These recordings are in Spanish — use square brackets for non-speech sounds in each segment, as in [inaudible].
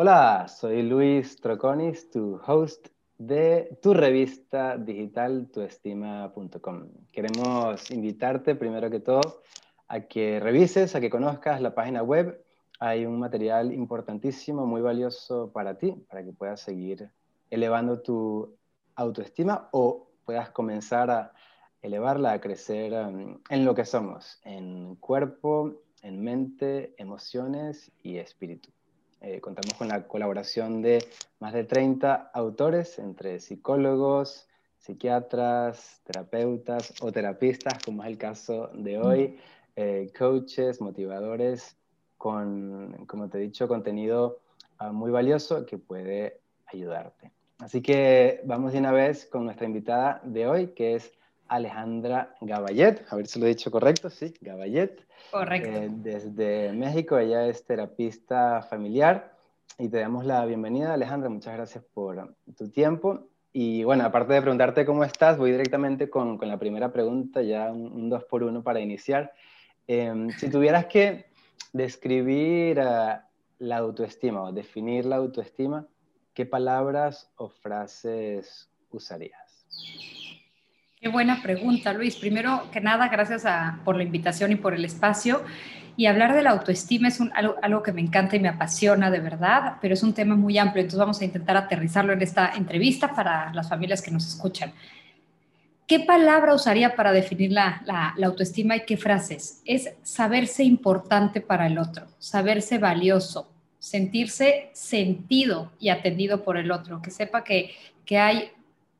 Hola, soy Luis Troconis, tu host de tu revista digital tuestima.com. Queremos invitarte primero que todo a que revises, a que conozcas la página web. Hay un material importantísimo, muy valioso para ti, para que puedas seguir elevando tu autoestima o puedas comenzar a elevarla, a crecer um, en lo que somos, en cuerpo, en mente, emociones y espíritu. Eh, contamos con la colaboración de más de 30 autores, entre psicólogos, psiquiatras, terapeutas o terapistas, como es el caso de hoy, eh, coaches, motivadores, con, como te he dicho, contenido ah, muy valioso que puede ayudarte. Así que vamos de una vez con nuestra invitada de hoy, que es Alejandra Gaballet, a ver si lo he dicho correcto, sí, Gaballet. Correcto. Eh, desde México, ella es terapista familiar y te damos la bienvenida, Alejandra, muchas gracias por tu tiempo. Y bueno, aparte de preguntarte cómo estás, voy directamente con, con la primera pregunta, ya un, dos por uno para iniciar. Em, si tuvieras que describir uh, la autoestima o definir la autoestima, ¿qué palabras o frases usarías? Qué buena pregunta, Luis. Primero que nada, gracias por la invitación y por el espacio. Y hablar de la autoestima es algo, que me encanta y me apasiona de verdad, pero es un tema muy amplio, entonces vamos a intentar aterrizarlo en esta entrevista para las familias que nos escuchan. ¿Qué palabra usaría para definir la, la autoestima y qué frases? Es saberse importante para el otro, saberse valioso, sentirse sentido y atendido por el otro, que sepa que, que hay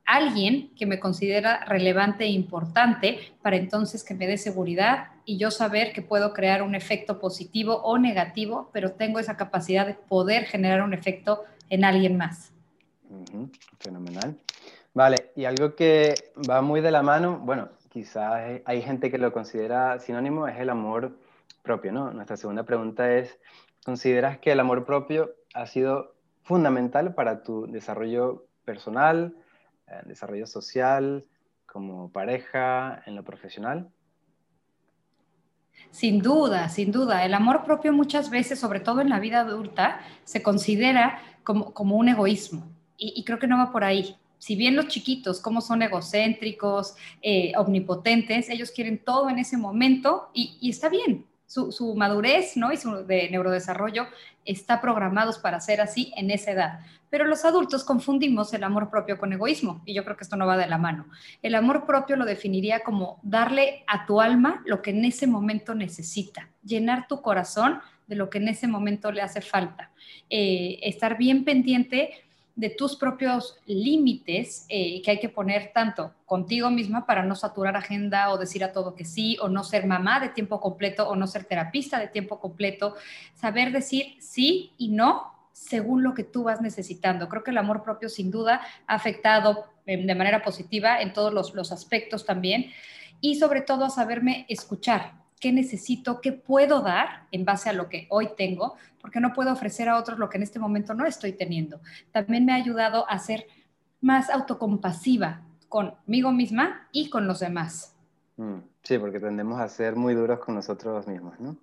alguien que me considera relevante e importante para entonces que me dé seguridad y yo saber que puedo crear un efecto positivo o negativo, pero tengo esa capacidad de poder generar un efecto en alguien más. Fenomenal. Vale, y algo que va muy de la mano, bueno, quizás hay gente que lo considera sinónimo, es el amor propio, ¿no? Nuestra segunda pregunta es, ¿consideras que el amor propio ha sido fundamental para tu desarrollo personal, en desarrollo social, como pareja, en lo profesional? Sin duda, sin duda. El amor propio muchas veces, sobre todo en la vida adulta, se considera como, como un egoísmo. Y, creo que no va por ahí. Si bien los chiquitos, como son egocéntricos, eh, omnipotentes, ellos quieren todo en ese momento y, y está bien, su, madurez ¿no? y su de neurodesarrollo está programados para ser así en esa edad. Pero los adultos confundimos el amor propio con egoísmo y yo creo que esto no va de la mano. El amor propio lo definiría como darle a tu alma lo que en ese momento necesita, llenar tu corazón de lo que en ese momento le hace falta, eh, estar bien pendiente de tus propios límites eh, que hay que poner tanto contigo misma para no saturar agenda o decir a todo que sí, o no ser mamá de tiempo completo o no ser terapista de tiempo completo, saber decir sí y no según lo que tú vas necesitando. Creo que el amor propio sin duda ha afectado eh, de manera positiva en todos los, los aspectos también. Y sobre todo a saberme escuchar, qué necesito, qué puedo dar en base a lo que hoy tengo, porque no puedo ofrecer a otros lo que en este momento no estoy teniendo. También me ha ayudado a ser más autocompasiva conmigo misma y con los demás. Mm, sí, porque tendemos a ser muy duros con nosotros mismos, ¿no?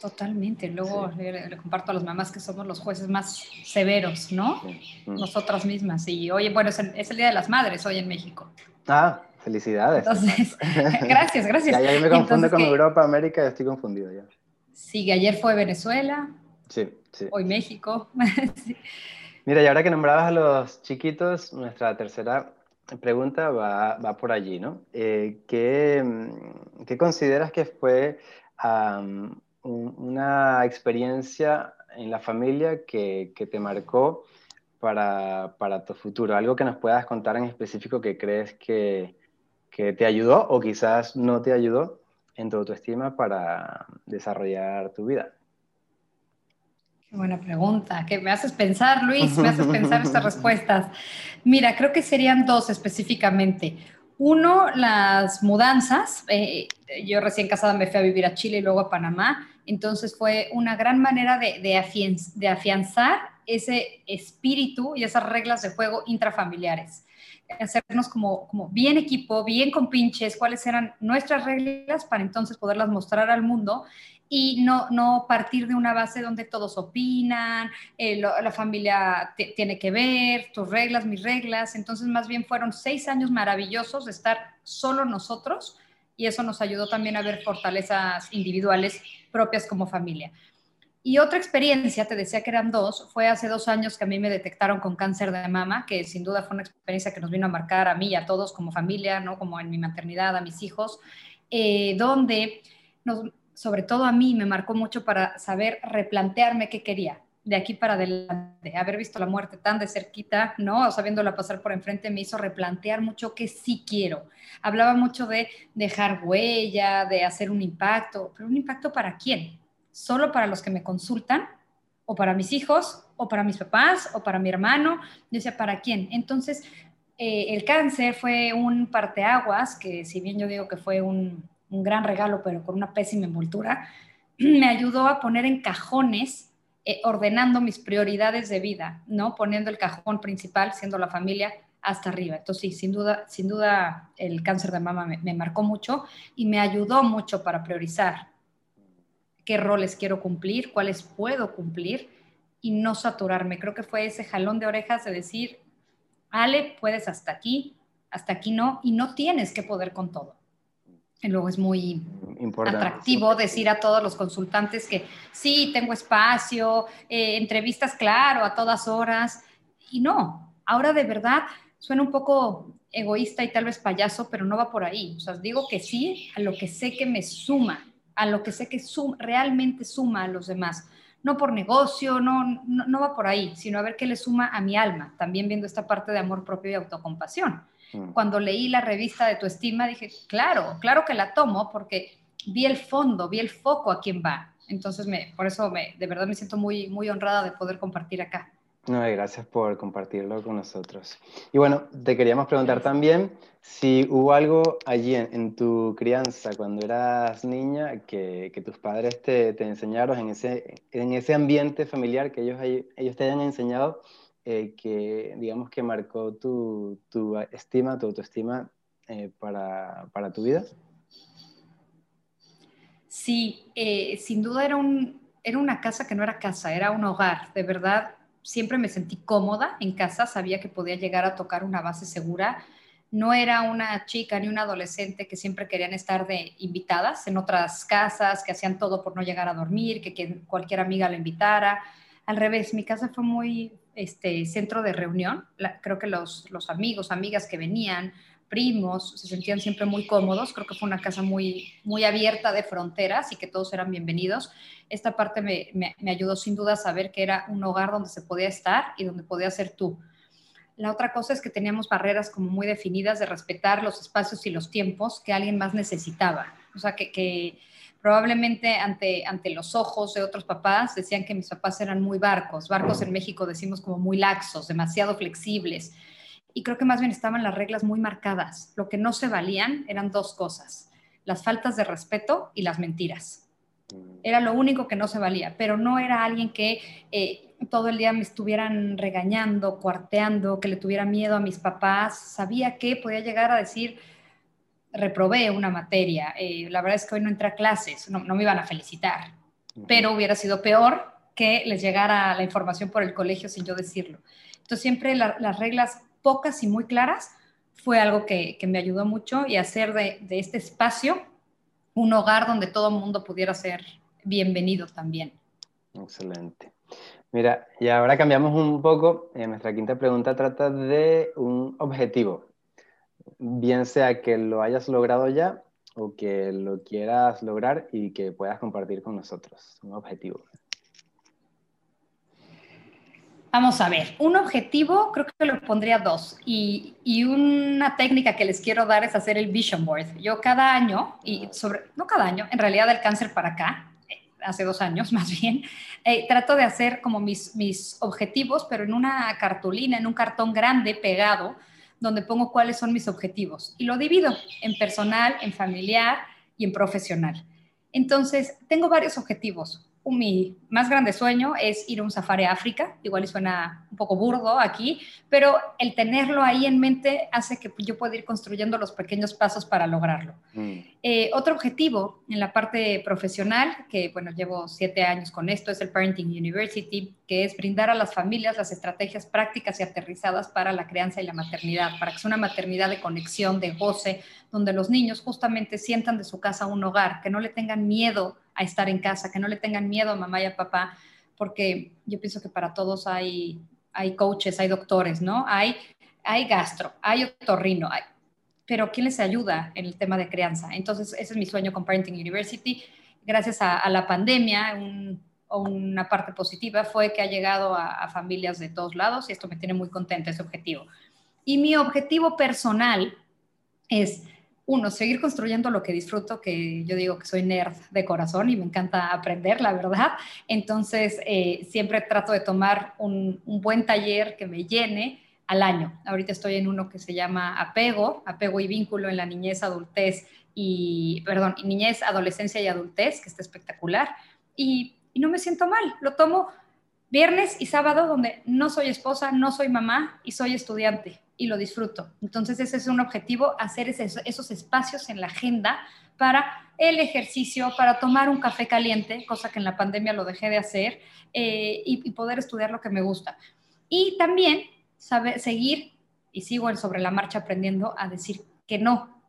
Totalmente. Luego le, comparto a las mamás que somos los jueces más severos, ¿no? Mm. Nosotras mismas. Y oye, bueno, es el, Día de las Madres hoy en México. Ah, felicidades. Entonces, [laughs] [laughs] gracias, gracias. ya, ya me confundo con Europa, América, estoy confundido ya. Sí, ayer fue Venezuela. Sí, sí. Hoy México. [laughs] Mira, y ahora que nombrabas a los chiquitos, nuestra tercera pregunta va, va por allí, ¿no? Eh, ¿qué, ¿qué, consideras que fue una experiencia en la familia que, que te marcó para, para, tu futuro? Algo que nos puedas contar en específico que crees que, que te ayudó o quizás no te ayudó en tu autoestima para desarrollar tu vida. Qué buena pregunta, que me haces pensar, Luis, me haces pensar estas [laughs] respuestas. Mira, creo que serían dos específicamente. Uno, las mudanzas. Eh, yo recién casada me fui a vivir a Chile y luego a Panamá, entonces fue una gran manera de, de afianzar ese espíritu y esas reglas de juego intrafamiliares hacernos como, como bien equipo, bien con pinches, cuáles eran nuestras reglas para entonces poderlas mostrar al mundo y no, no partir de una base donde todos opinan, eh, la familia tiene que ver, tus reglas, mis reglas. Entonces, más bien fueron seis años maravillosos de estar solo nosotros y eso nos ayudó también a ver fortalezas individuales propias como familia. Y otra experiencia, te decía que eran dos, fue hace dos años que a mí me detectaron con cáncer de mama, que sin duda fue una experiencia que nos vino a marcar a mí y a todos como familia, ¿no? Como en mi maternidad, a mis hijos, eh, donde sobre todo a mí, me marcó mucho para saber replantearme qué quería de aquí para adelante. Haber visto la muerte tan de cerquita, ¿no? Sabiéndola pasar por enfrente me hizo replantear mucho qué sí quiero. Hablaba mucho de dejar huella, de hacer un impacto, pero un impacto para quién? ¿Solo para los que me consultan? ¿O para mis hijos? ¿O para mis papás? ¿O para mi hermano? Yo decía, ¿para quién? Entonces, eh, el cáncer fue un parteaguas, que si bien yo digo que fue un, un gran regalo, pero con una pésima envoltura, [clears throat] me ayudó a poner en cajones, eh, ordenando mis prioridades de vida, ¿no? Poniendo el cajón principal, siendo la familia, hasta arriba. Entonces, sí, sin duda, sin duda el cáncer de mama me, me marcó mucho y me ayudó mucho para priorizar qué roles quiero cumplir, cuáles puedo cumplir y no saturarme. Creo que fue ese jalón de orejas de decir, Ale, puedes hasta aquí, hasta aquí no, y no tienes que poder con todo. Y luego es muy atractivo decir a todos los consultantes que sí, tengo espacio, eh, entrevistas, claro, a todas horas. Y no, ahora de verdad suena un poco egoísta y tal vez payaso, pero no va por ahí. O sea, digo que sí a lo que sé que me suma, a lo que sé que realmente suma a los demás. No por negocio, no, no, no va por ahí, sino a ver qué le suma a mi alma, también viendo esta parte de amor propio y autocompasión Mm. Cuando leí la revista de tu estima, dije, claro, claro que la tomo porque vi el fondo, vi el foco a quién va. Entonces, me, por eso me, de verdad me siento muy, muy honrada de poder compartir acá. No, gracias por compartirlo con nosotros. Y bueno, te queríamos preguntar también si hubo algo allí en, tu crianza, cuando eras niña, que, que tus padres te, te, enseñaron en ese, en ese ambiente familiar que ellos, ellos te hayan enseñado eh, que, digamos, que marcó tu, tu estima, tu autoestima eh, para, para, tu vida? Sí, eh, sin duda era, un, era una casa que no era casa, era un hogar. De verdad, siempre me sentí cómoda en casa, sabía que podía llegar a tocar una base segura. No era una chica ni una adolescente que siempre querían estar de invitadas en otras casas, que hacían todo por no llegar a dormir, que, cualquier amiga la invitara. Al revés, mi casa fue muy, este centro de reunión. creo que los amigos, amigas que venían, primos, se sentían siempre muy cómodos. Creo que fue una casa muy, muy abierta de fronteras y que todos eran bienvenidos. Esta parte me, me, ayudó sin duda a saber que era un hogar donde se podía estar y donde podía ser tú. La otra cosa es que teníamos barreras como muy definidas de respetar los espacios y los tiempos que alguien más necesitaba. O sea, que, que probablemente ante, ante los ojos de otros papás decían que mis papás eran muy barcos. Barcos en México decimos como muy laxos, demasiado flexibles. Y creo que más bien estaban las reglas muy marcadas. Lo que no se valían eran dos cosas, las faltas de respeto y las mentiras. Era lo único que no se valía, pero no era alguien que eh, todo el día me estuvieran regañando, cuarteando, que le tuviera miedo a mis papás. Sabía que podía llegar a decir, reprobé una materia, eh, la verdad es que hoy no entré a clases, no, me iban a felicitar, pero hubiera sido peor que les llegara la información por el colegio sin yo decirlo. Entonces siempre las reglas pocas y muy claras fue algo que, me ayudó mucho y hacer de, este espacio un hogar donde todo el mundo pudiera ser bienvenido también. Excelente. Mira, y ahora cambiamos un poco. Eh, nuestra quinta pregunta trata de un objetivo bien sea que lo hayas logrado ya o que lo quieras lograr y que puedas compartir con nosotros, un objetivo. Vamos a ver, un objetivo creo que lo pondría dos y, y, una técnica que les quiero dar es hacer el vision board. Yo cada año, y sobre, no cada año, en realidad del cáncer para acá, eh, hace dos años [laughs] más bien, eh, trato de hacer como mis, mis objetivos, pero en una cartulina, en un cartón grande pegado, donde pongo cuáles son mis objetivos y lo divido en personal, en familiar y en profesional. Entonces, tengo varios objetivos. Mi más grande sueño es ir a un safari a África, igual y suena un poco burdo aquí, pero el tenerlo ahí en mente hace que yo pueda ir construyendo los pequeños pasos para lograrlo. Mm. Eh, otro objetivo en la parte profesional, que bueno, llevo siete años con esto, es el Parenting University, que es brindar a las familias las estrategias prácticas y aterrizadas para la crianza y la maternidad, para que sea una maternidad de conexión, de goce, donde los niños justamente sientan de su casa un hogar, que no le tengan miedo a estar en casa, que no le tengan miedo a mamá y a papá, porque yo pienso que para todos hay, hay coaches, hay doctores, ¿no? Hay, hay gastro, hay otorrino, hay, pero ¿quién les ayuda en el tema de crianza? Entonces, ese es mi sueño con Parenting University. Gracias a, la pandemia, una parte positiva fue que ha llegado a, a, familias de todos lados y esto me tiene muy contenta, ese objetivo. Y mi objetivo personal es uno, seguir construyendo lo que disfruto, que yo digo que soy nerd de corazón y me encanta aprender, la verdad. Entonces, eh, siempre trato de tomar un, buen taller que me llene al año. Ahorita estoy en uno que se llama Apego, Apego y Vínculo en la niñez, adultez y, perdón, niñez, adolescencia y adultez, que está espectacular. Y, y no me siento mal, lo tomo viernes y sábado donde no soy esposa, no soy mamá y soy estudiante y lo disfruto. Entonces ese es un objetivo, hacer esos espacios en la agenda para el ejercicio, para tomar un café caliente, cosa que en la pandemia lo dejé de hacer, eh, y, poder estudiar lo que me gusta. Y también saber, seguir, y sigo sobre la marcha aprendiendo a decir que no,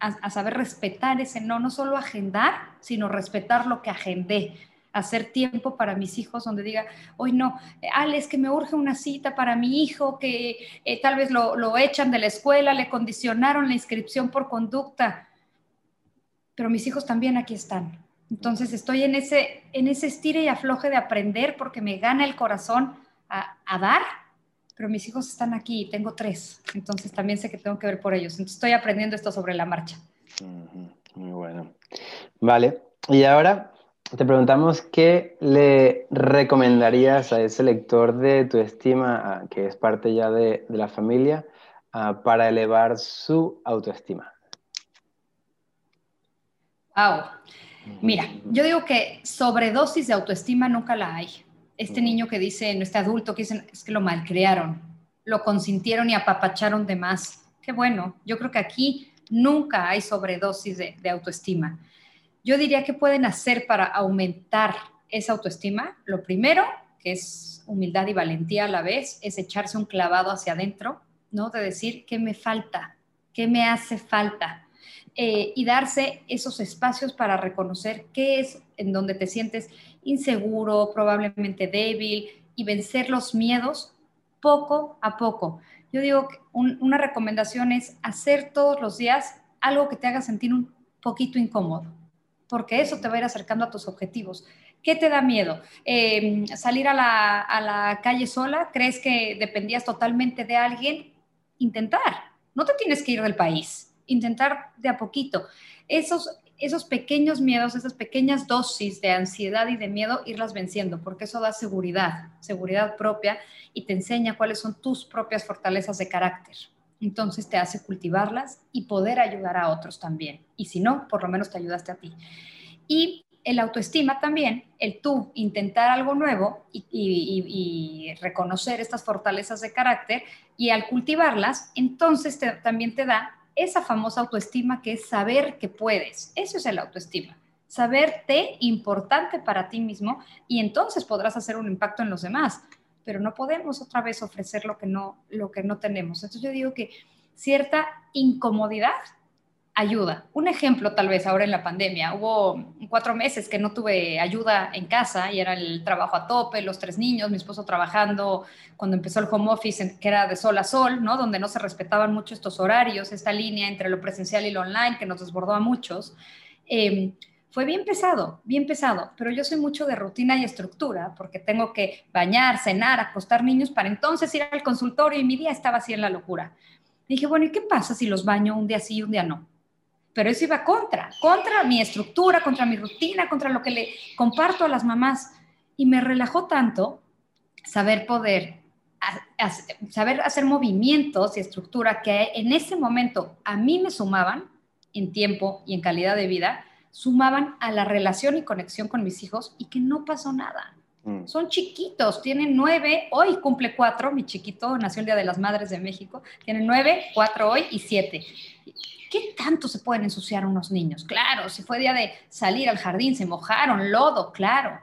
a saber respetar ese no, no solo agendar, sino respetar lo que agendé hacer tiempo para mis hijos donde diga, hoy no, Alex, que me urge una cita para mi hijo, que eh, tal vez lo, lo, echan de la escuela, le condicionaron la inscripción por conducta, pero mis hijos también aquí están. Entonces estoy en ese, en ese estire y afloje de aprender porque me gana el corazón a, a dar, pero mis hijos están aquí, tengo tres, entonces también sé que tengo que ver por ellos. Entonces estoy aprendiendo esto sobre la marcha. Muy bueno. Vale, y ahora te preguntamos qué le recomendarías a ese lector de tu estima, que es parte ya de, la familia, para elevar su autoestima. Wow. Mira, yo digo que sobredosis de autoestima nunca la hay. Este niño que dice, este adulto que dicen, es que lo malcriaron, lo consintieron y apapacharon de más. Qué bueno. Yo creo que aquí nunca hay sobredosis de autoestima. Yo diría que pueden hacer para aumentar esa autoestima. Lo primero, que es humildad y valentía a la vez, es echarse un clavado hacia adentro, ¿no? De decir, ¿qué me falta? ¿Qué me hace falta? Eh, y darse esos espacios para reconocer qué es en donde te sientes inseguro, probablemente débil, y vencer los miedos poco a poco. Yo digo que una recomendación es hacer todos los días algo que te haga sentir un poquito incómodo porque eso te va a ir acercando a tus objetivos. ¿Qué te da miedo? Em, ¿Salir a la, calle sola? ¿Crees que dependías totalmente de alguien? Intentar. No te tienes que ir del país. Intentar de a poquito. Esos, esos pequeños miedos, esas pequeñas dosis de ansiedad y de miedo, irlas venciendo, porque eso da seguridad, seguridad propia y te enseña cuáles son tus propias fortalezas de carácter entonces te hace cultivarlas y poder ayudar a otros también. Y si no, por lo menos te ayudaste a ti. Y el autoestima también, el tú intentar algo nuevo y, reconocer estas fortalezas de carácter y al cultivarlas, entonces también te da esa famosa autoestima que es saber que puedes. Eso es el autoestima. Saberte importante para ti mismo y entonces podrás hacer un impacto en los demás pero no podemos otra vez ofrecer lo que no, lo que no tenemos. Entonces yo digo que cierta incomodidad ayuda. Un ejemplo tal vez ahora en la pandemia, hubo cuatro meses que no tuve ayuda en casa y era el trabajo a tope, los tres niños, mi esposo trabajando cuando empezó el home office, que era de sol a sol, ¿no? Donde no se respetaban mucho estos horarios, esta línea entre lo presencial y lo online que nos desbordó a muchos. Eh, fue bien pesado, bien pesado, pero yo soy mucho de rutina y estructura porque tengo que bañar, cenar, acostar niños para entonces ir al consultorio y mi día estaba así en la locura. dije, bueno, ¿y qué pasa si los baño un día sí y un día no? Pero eso iba contra, contra mi estructura, contra mi rutina, contra lo que le comparto a las mamás. Y me relajó tanto saber poder, saber hacer movimientos y estructura que en ese momento a mí me sumaban en tiempo y en calidad de vida sumaban a la relación y conexión con mis hijos y que no pasó nada. Mm. Son chiquitos, tienen nueve, hoy cumple cuatro, mi chiquito nació el Día de las Madres de México, tienen nueve, cuatro hoy y siete. ¿Qué tanto se pueden ensuciar unos niños? Claro, si fue día de salir al jardín, se mojaron, lodo, claro,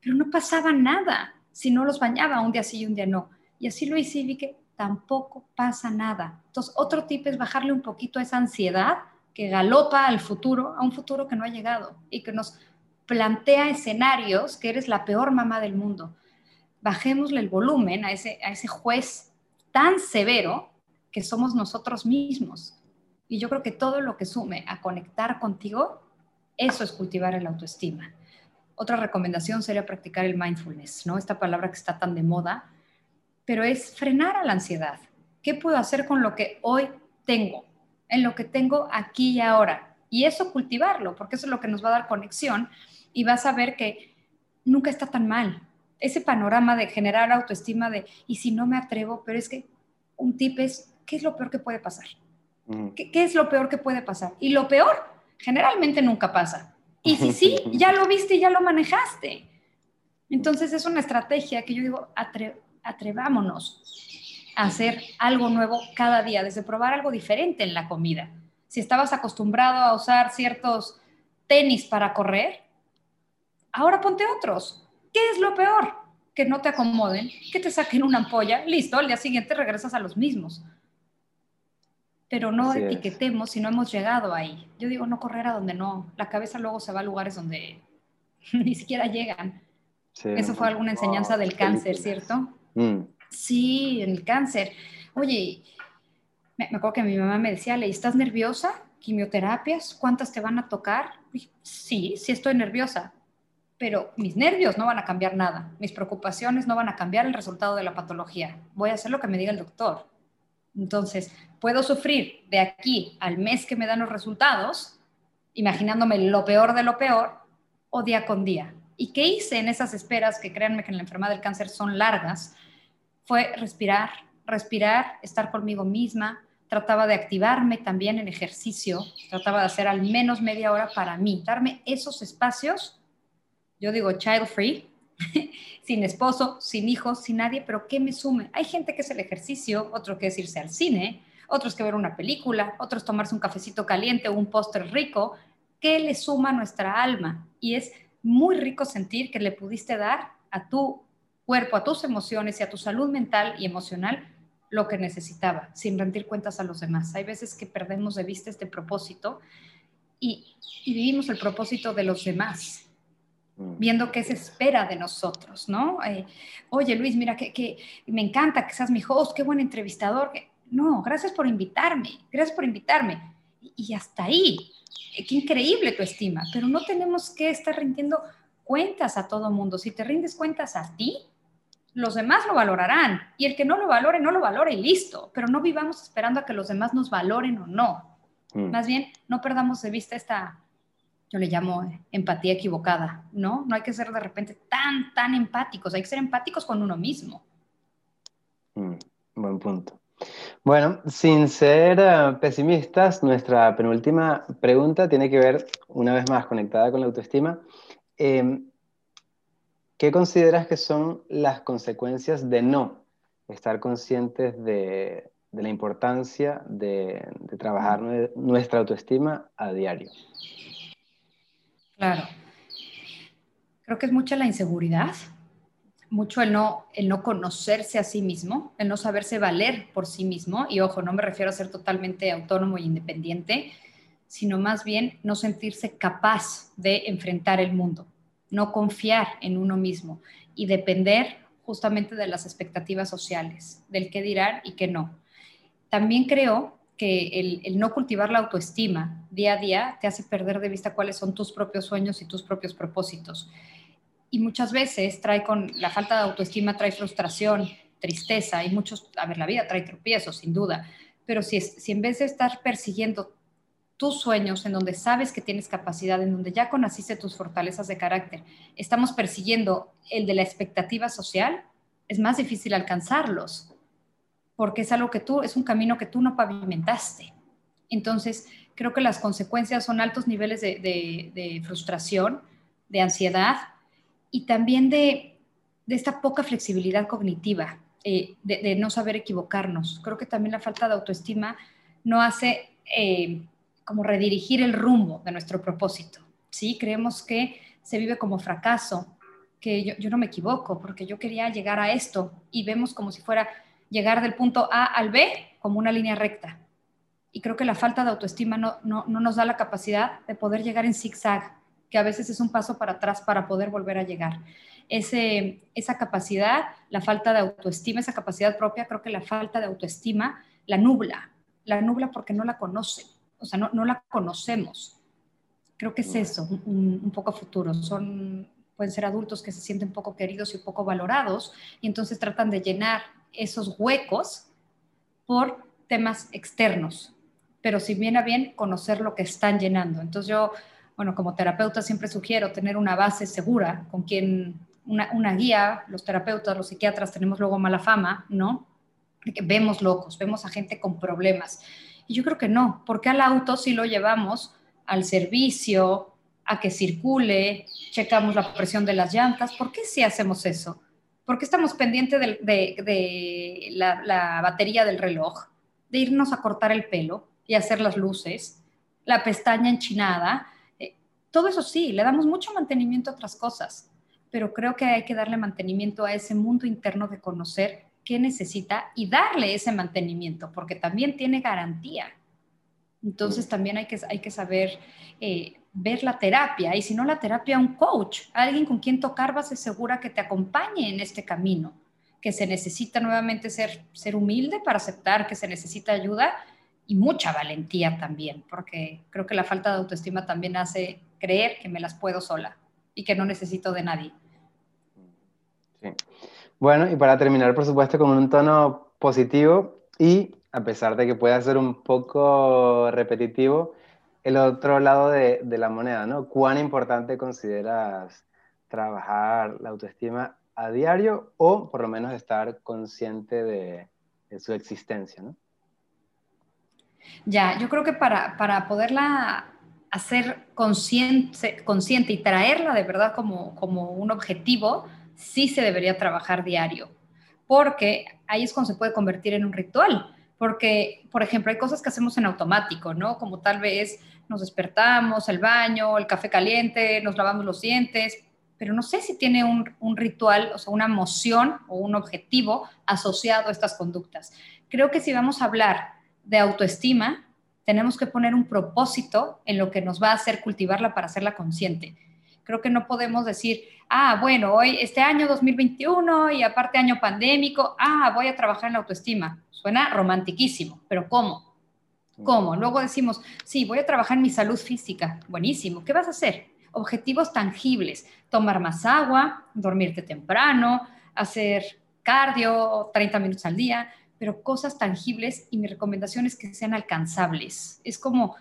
pero no pasaba nada si no los bañaba un día sí y un día no. Y así lo hice y vi que tampoco pasa nada. Entonces, otro tip es bajarle un poquito a esa ansiedad que galopa al futuro, a un futuro que no ha llegado y que nos plantea escenarios que eres la peor mamá del mundo. Bajémosle el volumen a ese, a ese juez tan severo que somos nosotros mismos. Y yo creo que todo lo que sume a conectar contigo, eso es cultivar el autoestima. Otra recomendación sería practicar el mindfulness, ¿no? Esta palabra que está tan de moda, pero es frenar a la ansiedad. ¿Qué puedo hacer con lo que hoy tengo? En lo que tengo aquí y ahora. Y eso cultivarlo, porque eso es lo que nos va a dar conexión y vas a ver que nunca está tan mal. Ese panorama de generar autoestima de, y si no me atrevo, pero es que un tip es, ¿qué es lo peor que puede pasar? ¿Qué, ¿Qué, es lo peor que puede pasar? Y lo peor generalmente nunca pasa. Y si sí, [laughs] ya lo viste y ya lo manejaste. Entonces es una estrategia que yo digo, atrevámonos a hacer algo nuevo cada día, desde probar algo diferente en la comida. Si estabas acostumbrado a usar ciertos tenis para correr, ahora ponte otros. ¿Qué es lo peor? Que no te acomoden, que te saquen una ampolla, listo, al día siguiente regresas a los mismos. Pero no etiquetemos si no hemos llegado ahí. Yo digo, no correr a donde no. La cabeza luego se va a lugares donde [laughs] ni siquiera llegan. Eso fue alguna enseñanza del cáncer, ¿cierto? Mm. Sí, el cáncer. Oye, me, acuerdo que mi mamá me decía, ¿le estás nerviosa? ¿Quimioterapias? ¿Cuántas te van a tocar? sí, sí estoy nerviosa pero mis nervios no van a cambiar nada, mis preocupaciones no van a cambiar el resultado de la patología. Voy a hacer lo que me diga el doctor. Entonces, puedo sufrir de aquí al mes que me dan los resultados, imaginándome lo peor de lo peor, o día con día. ¿Y qué hice en esas esperas, que créanme que en la enfermedad del cáncer son largas? Fue respirar, respirar, estar conmigo misma, trataba de activarme también en ejercicio, trataba de hacer al menos media hora para mí, darme esos espacios yo digo child free, [laughs] sin esposo, sin hijos, sin nadie, pero ¿qué me sume? Hay gente que es el ejercicio, otro que es irse al cine, otros que ver una película, otros tomarse un cafecito caliente o un póster rico. ¿Qué le suma nuestra alma? Y es muy rico sentir que le pudiste dar a tu cuerpo, a tus emociones y a tu salud mental y emocional lo que necesitaba, sin rendir cuentas a los demás. Hay veces que perdemos de vista este propósito y, y vivimos el propósito de los demás Mm. viendo qué se espera de nosotros, ¿no? Eh, Oye, Luis, mira, que, me encanta que seas mi host, qué buen entrevistador. No, gracias por invitarme, gracias por invitarme. Y, hasta ahí, eh, qué increíble tu estima, pero no tenemos que estar rindiendo cuentas a todo mundo. Si te rindes cuentas a ti, los demás lo valorarán. Y el que no lo valore, no lo valore y listo. Pero no vivamos esperando a que los demás nos valoren o no. Mm. Más bien, no perdamos de vista esta yo le llamo empatía equivocada, ¿no? No hay que ser de repente tan, tan empáticos, hay que ser empáticos con uno mismo. Mm, buen punto. Bueno, sin ser eh, pesimistas, nuestra penúltima pregunta tiene que ver, una vez más, conectada con la autoestima. Em, ¿Qué consideras que son las consecuencias de no estar conscientes de, la importancia de, trabajar nuestra autoestima a diario? Claro. Creo que es mucha la inseguridad, mucho el no, el no conocerse a sí mismo, el no saberse valer por sí mismo. Y ojo, no me refiero a ser totalmente autónomo e independiente, sino más bien no sentirse capaz de enfrentar el mundo, no confiar en uno mismo y depender justamente de las expectativas sociales, del qué dirán y qué no. También creo que el, no cultivar la autoestima día a día te hace perder de vista cuáles son tus propios sueños y tus propios propósitos. Y muchas veces trae con la falta de autoestima, trae frustración, tristeza y muchos, a ver, la vida trae tropiezos, sin duda, pero si, si en vez de estar persiguiendo tus sueños, en donde sabes que tienes capacidad, en donde ya conociste tus fortalezas de carácter, estamos persiguiendo el de la expectativa social, es más difícil alcanzarlos porque es algo que tú, es un camino que tú no pavimentaste. Entonces, creo que las consecuencias son altos niveles de, frustración, de ansiedad y también de, esta poca flexibilidad cognitiva, eh, de, no saber equivocarnos. Creo que también la falta de autoestima no hace eh, como redirigir el rumbo de nuestro propósito. ¿sí? Creemos que se vive como fracaso, que yo, no me equivoco porque yo quería llegar a esto y vemos como si fuera llegar del punto A al B como una línea recta y creo que la falta de autoestima no, no, nos da la capacidad de poder llegar en zigzag, que a veces es un paso para atrás para poder volver a llegar. Ese, esa capacidad, la falta de autoestima, esa capacidad propia, creo que la falta de autoestima la nubla, la nubla porque no la conoce, o sea, no, no la conocemos. Creo que es eso, un, un poco futuro. Son, pueden ser adultos que se sienten poco queridos y poco valorados y entonces tratan de llenar esos huecos por temas externos, pero si viene a bien, conocer lo que están llenando. Entonces yo, bueno, como terapeuta siempre sugiero tener una base segura con quien, una, guía, los terapeutas, los psiquiatras tenemos luego mala fama, ¿no? Que vemos locos, vemos a gente con problemas. Y yo creo que no, porque al auto sí lo llevamos al servicio, a que circule, checamos la presión de las llantas. ¿Por qué sí hacemos eso? ¿Por qué estamos pendientes de, la, batería del reloj? De irnos a cortar el pelo, y hacer las luces, la pestaña enchinada, eh, todo eso sí, le damos mucho mantenimiento a otras cosas, pero creo que hay que darle mantenimiento a ese mundo interno de conocer qué necesita y darle ese mantenimiento, porque también tiene garantía. Entonces también hay que, hay que saber eh, ver la terapia y si no la terapia, un coach, alguien con quien tocar base segura que te acompañe en este camino, que se necesita nuevamente ser, ser humilde para aceptar que se necesita ayuda y mucha valentía también, porque creo que la falta de autoestima también hace creer que me las puedo sola y que no necesito de nadie. Sí. Bueno, y para terminar, por supuesto, con un tono positivo y a pesar de que pueda ser un poco repetitivo, el otro lado de, la moneda, ¿no? ¿Cuán importante consideras trabajar la autoestima a diario o por lo menos estar consciente de, de su existencia, ¿no? Ya, yo creo que para, para poderla hacer consciente, consciente y traerla de verdad como, como un objetivo, sí se debería trabajar diario, porque ahí es cuando se puede convertir en un ritual. Porque, por ejemplo, hay cosas que hacemos en automático, ¿no? Como tal vez nos despertamos, el baño, el café caliente, nos lavamos los dientes, pero no sé si tiene un, ritual, o sea, una emoción o un objetivo asociado a estas conductas. Creo que si vamos a hablar de autoestima, tenemos que poner un propósito en lo que nos va a hacer cultivarla para hacerla consciente. Creo que no podemos decir, ah, bueno, hoy, este año 2021 y aparte año pandémico, ah, voy a trabajar en la autoestima. Suena romantiquísimo, pero ¿cómo? ¿Cómo? Luego decimos, sí, voy a trabajar en mi salud física. Buenísimo. ¿Qué vas a hacer? Objetivos tangibles. Tomar más agua, dormirte temprano, hacer cardio 30 minutos al día, pero cosas tangibles y mi recomendación es que sean alcanzables. Es como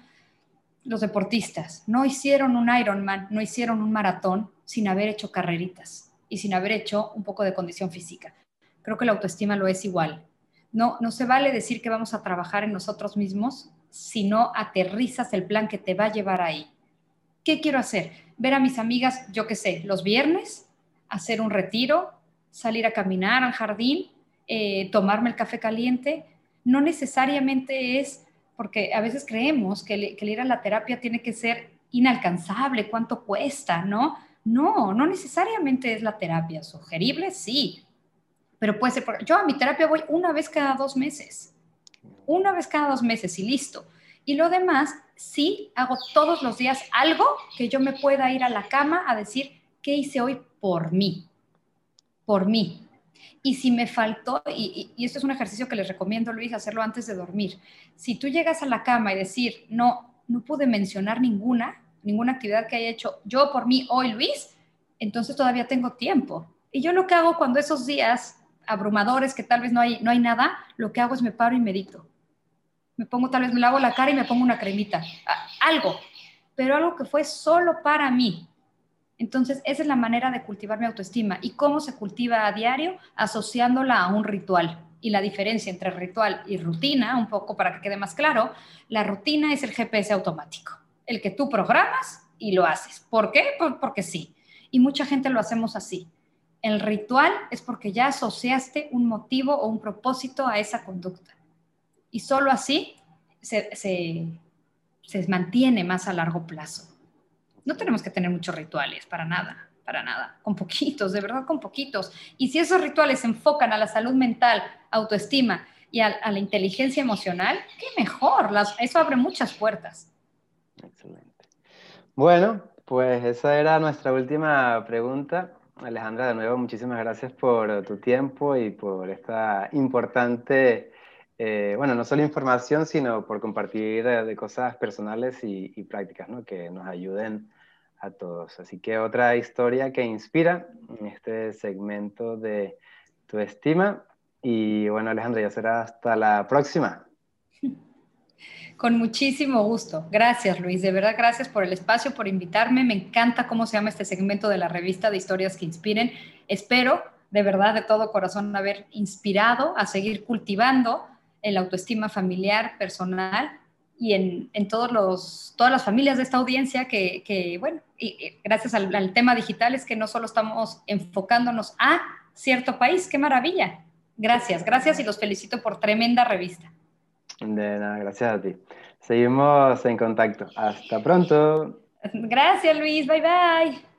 los deportistas, no hicieron un Ironman, no hicieron un maratón sin haber hecho carreritas y sin haber hecho un poco de condición física. Creo que la autoestima lo es igual. No, no se vale decir que vamos a trabajar en nosotros mismos si no aterrizas el plan que te va a llevar ahí. ¿Qué quiero hacer? Ver a mis amigas, yo qué sé, los viernes, hacer un retiro, salir a caminar al jardín, eh, tomarme el café caliente, no necesariamente es, porque a veces creemos que, el ir a la terapia tiene que ser inalcanzable, cuánto cuesta, ¿no? No, no necesariamente es la terapia, sugerible sí, pero puede ser, yo a mi terapia voy una vez cada dos meses, una vez cada dos meses y listo. Y lo demás, sí hago todos los días algo que yo me pueda ir a la cama a decir, ¿qué hice hoy por mí? Por mí. Y si me faltó, y, esto es un ejercicio que les recomiendo, Luis, hacerlo antes de dormir. Si tú llegas a la cama y decir, no, no pude mencionar ninguna, ninguna actividad que haya hecho yo por mí hoy, Luis, entonces todavía tengo tiempo. Y yo lo que hago cuando esos días abrumadores, que tal vez no hay, no hay nada, lo que hago es me paro y medito. Me pongo, tal vez me lavo la cara y me pongo una cremita. Algo, pero algo que fue solo para mí. Entonces, esa es la manera de cultivar mi autoestima. ¿Y cómo se cultiva a diario? Asociándola a un ritual. Y la diferencia entre ritual y rutina, un poco para que quede más claro, la rutina es el GPS automático, el que tú programas y lo haces. ¿Por qué? porque sí. Y mucha gente lo hacemos así. El ritual es porque ya asociaste un motivo o un propósito a esa conducta. Y solo así se, mantiene más a largo plazo. No tenemos que tener muchos rituales, para nada, para nada, con poquitos, de verdad con poquitos. Y si esos rituales se enfocan a la salud mental, autoestima y a, la inteligencia emocional, qué mejor, eso abre muchas puertas. Excelente. Bueno, pues esa era nuestra última pregunta. Alejandra, de nuevo, muchísimas gracias por tu tiempo y por esta importante eh, bueno, no solo información, sino por compartir eh, de, cosas personales y, prácticas, ¿no? Que nos ayuden a todos. Así que otra historia que inspira en este segmento de tu estima. Y bueno, Alejandra, ya será hasta la próxima. [laughs] Con muchísimo gusto. Gracias, Luis. De verdad, gracias por el espacio, por invitarme. Me encanta cómo se llama este segmento de la revista de historias que inspiren. Espero, de verdad, de todo corazón, haber inspirado a seguir cultivando en la autoestima familiar, personal y en, todos los, todas las familias de esta audiencia que, bueno, y, gracias al, tema digital es que no solo estamos enfocándonos a cierto país, qué maravilla. Gracias, gracias y los felicito por tremenda revista. De nada, gracias a ti. Seguimos en contacto. Hasta pronto. Gracias, Luis. Bye, bye.